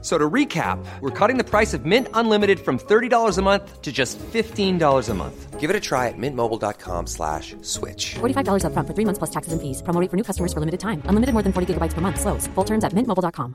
So to recap, we're cutting the price of Mint Unlimited from $30 a month to just $15 a month. Give it a try at mintmobile.com slash switch. $45 upfront for three months plus taxes and fees. Promo rate for new customers for limited time. Unlimited more than 40 gigabytes per month. Slows. Full terms at mintmobile.com.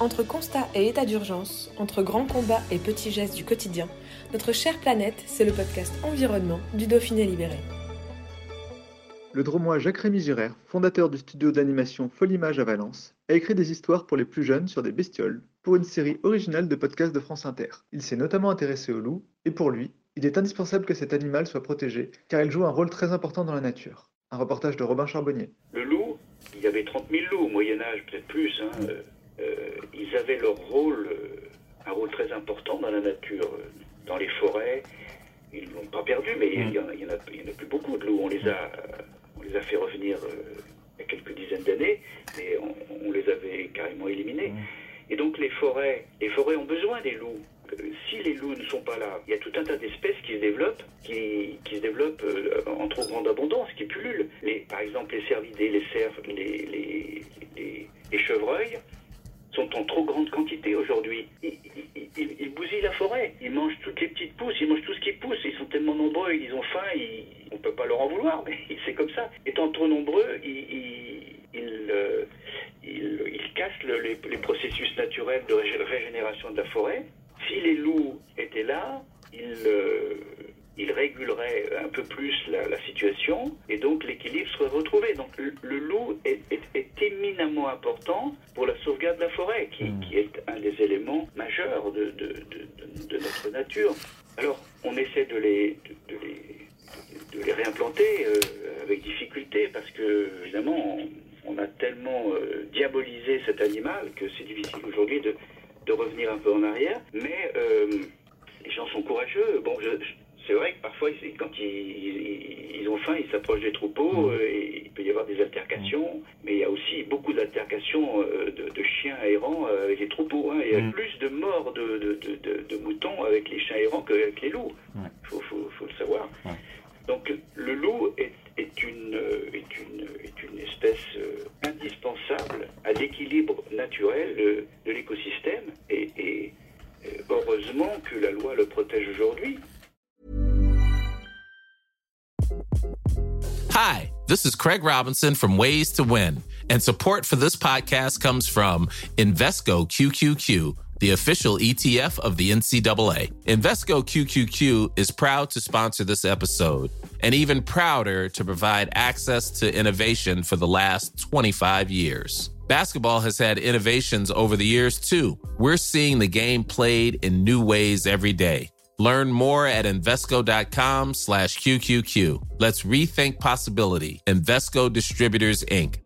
Entre constat et état d'urgence, entre grands combats et petits gestes du quotidien, notre chère planète, c'est le podcast Environnement du Dauphiné Libéré. Le dromois Jacques-Rémy Girard, fondateur du studio d'animation Folimage à Valence, a écrit des histoires pour les plus jeunes sur des bestioles pour une série originale de podcasts de France Inter. Il s'est notamment intéressé au loup, et pour lui, il est indispensable que cet animal soit protégé, car il joue un rôle très important dans la nature. Un reportage de Robin Charbonnier. Le loup, il y avait 30 000 loups au Moyen-Âge, peut-être plus. hein, euh, euh, ils avaient leur rôle, euh, un rôle très important dans la nature, dans les forêts. Ils ne l'ont pas perdu, mais il y, en a, il y en a- il y en a plus beaucoup de loups. On les a, les a fait revenir euh, il y a quelques dizaines d'années, mais on, on les avait carrément éliminés. Et donc les forêts, les forêts ont besoin des loups. Euh, Si les loups ne sont pas là, il y a tout un tas d'espèces qui se développent, qui, qui se développent euh, en trop grande abondance, qui pullulent. Les, par exemple, les cervidés, les cerfs, les, les, les- les chevreuils sont en trop grande quantité aujourd'hui. Ils, ils- ils- ils bousillent la forêt, ils mangent toutes les petites pousses, ils mangent tout ce qui pousse, ils sont tellement nombreux, ils ont faim, ils- pas leur en vouloir, mais c'est comme ça. Étant trop nombreux, ils, ils- ils, euh, ils- cassent le- les, les processus naturels de régé- régénération de la forêt. Si les loups étaient là, ils, euh, ils réguleraient un peu plus la, la situation et donc l'équilibre serait retrouvé. Donc le, le loup est, est- est éminemment important pour la sauvegarde de la forêt, qui, qui est un des éléments majeurs de, de- de- notre nature. Alors on essaie de les, les, réimplanter euh, avec difficulté parce que évidemment on, on a tellement euh, diabolisé cet animal que c'est difficile aujourd'hui de, de revenir un peu en arrière. Mais euh, les gens sont courageux. Bon, je- je- c'est vrai que parfois, quand ils, ils- ont faim, ils s'approchent des troupeaux euh, et il peut y avoir des altercations. Mais il y a aussi beaucoup d'altercations de, de chiens errants avec les troupeaux. hein. Il y a plus de morts de, de- de- de- de moutons avec les chiens errants qu'avec les loups. Il faut, faut- naturel euh, de l'écosystème et, et, euh, heureusement que la loi le protège aujourd'hui. Hi, this is Craig Robinson from Ways to Win, and support for this podcast comes from Invesco QQQ, the official ETF of the NCAA. Invesco QQQ is proud to sponsor this episode, and even prouder to provide access to innovation for the last 25 years. Basketball has had innovations over the years too. We're seeing the game played in new ways every day. Learn more at Invesco.com slash QQQ. Let's rethink possibility. Invesco Distributors, Inc.